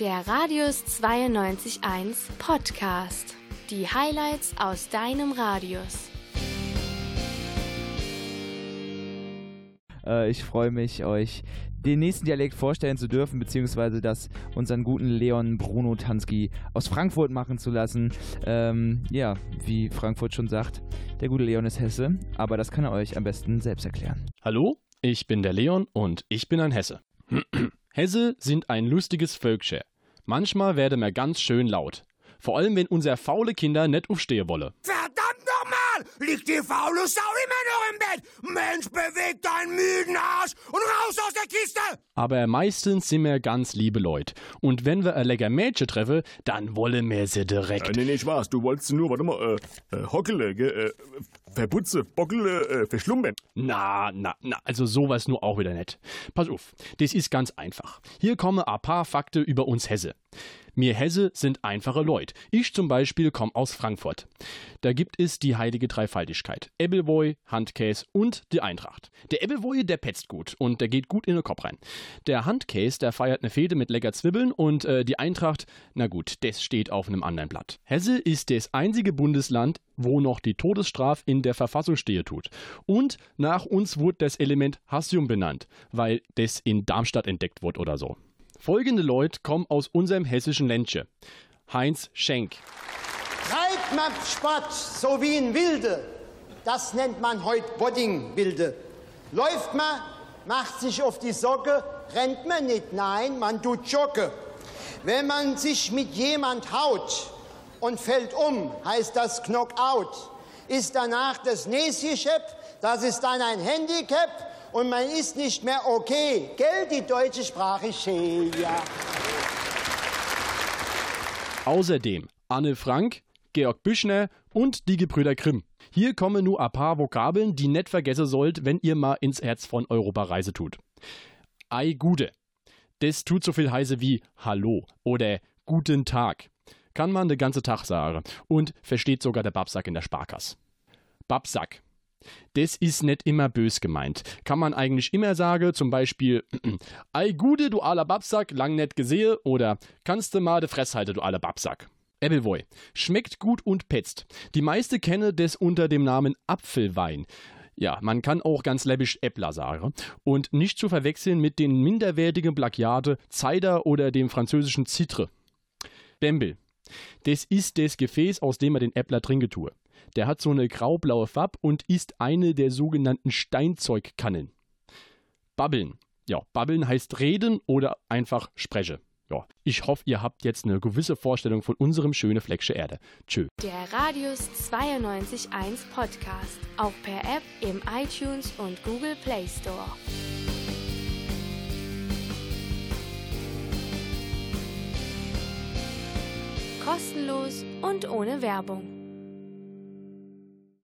Der Radius 92.1 Podcast. Die Highlights aus deinem Radius. Äh, ich freue mich, euch den nächsten Dialekt vorstellen zu dürfen, beziehungsweise das unseren guten Leon Bruno Tansky aus Frankfurt machen zu lassen. Ähm, ja, wie Frankfurt schon sagt, der gute Leon ist Hesse, aber das kann er euch am besten selbst erklären. Hallo, ich bin der Leon und ich bin ein Hesse. Hesse sind ein lustiges Völksche. Manchmal werde mir ganz schön laut. Vor allem, wenn unser faule Kinder nicht aufstehen wolle. Verdammt nochmal! Liegt die faule Sau im Bett? Mensch, beweg deinen müden Arsch und raus aus der Kiste! Aber meistens sind wir ganz liebe Leute. Und wenn wir ein lecker Mädchen treffen, dann wollen wir sie direkt. Äh, nee, nee, Spaß. Du wolltest nur, warte mal, äh, äh hockele, äh, verputze, bockele, äh, verschlummen. Na, na, na, also sowas nur auch wieder nicht. Pass auf, das ist ganz einfach. Hier kommen ein paar Fakten über uns Hesse. Wir Hesse sind einfache Leute. Ich zum Beispiel komme aus Frankfurt. Da gibt es die heilige Dreifaltigkeit. Ebbelboy, Handkäse und die Eintracht. Der Ebbelboy, der petzt gut und der geht gut in den Kopf rein. Der Handkäse, der feiert eine Fete mit lecker Zwiebeln und äh, die Eintracht, na gut, das steht auf einem anderen Blatt. Hesse ist das einzige Bundesland, wo noch die Todesstrafe in der Verfassung stehe tut. Und nach uns wurde das Element Hassium benannt, weil das in Darmstadt entdeckt wurde oder so. Folgende Leute kommen aus unserem hessischen Ländchen. Heinz Schenk. Treibt man Sport so wie ein Wilde, das nennt man heute Boddingbilde. Läuft man, macht sich auf die Socke, rennt man nicht, nein, man tut jogge. Wenn man sich mit jemand haut und fällt um, heißt das Knockout. Ist danach das nächste das ist dann ein Handicap und man ist nicht mehr okay. Gell, die deutsche Sprache schön, ja. Außerdem Anne Frank, Georg Büchner und die Gebrüder Grimm. Hier kommen nur ein paar Vokabeln, die nicht vergessen sollt, wenn ihr mal ins Herz von Europa Reise tut. Ei Gude. Das tut so viel heiße wie Hallo oder Guten Tag. Kann man den ganzen Tag sagen und versteht sogar der Babsack in der Sparkasse. Babsack. Das ist nicht immer bös gemeint. Kann man eigentlich immer sagen, zum Beispiel, Ei Gude, du aller Babsack, lang nicht gesehen, oder kannst du mal de Fress halten, du aller Babsack. Ebbelwoi. Schmeckt gut und petzt. Die meisten kennen das unter dem Namen Apfelwein. Ja, man kann auch ganz läppisch Äppler sagen. Und nicht zu verwechseln mit den minderwertigen Plagiate Cider oder dem französischen Citre. Bembel. Das ist das Gefäß, aus dem man den Äppler trinken tue. Der hat so eine graublaue Farbe und ist eine der sogenannten Steinzeugkannen. Babbeln. Ja, babbeln heißt reden oder einfach spreche. Ja, ich hoffe, ihr habt jetzt eine gewisse Vorstellung von unserem schönen Flecksche Erde. Tschö. Der Radius 92.1 Podcast. Auch per App im iTunes und Google Play Store. Kostenlos und ohne Werbung.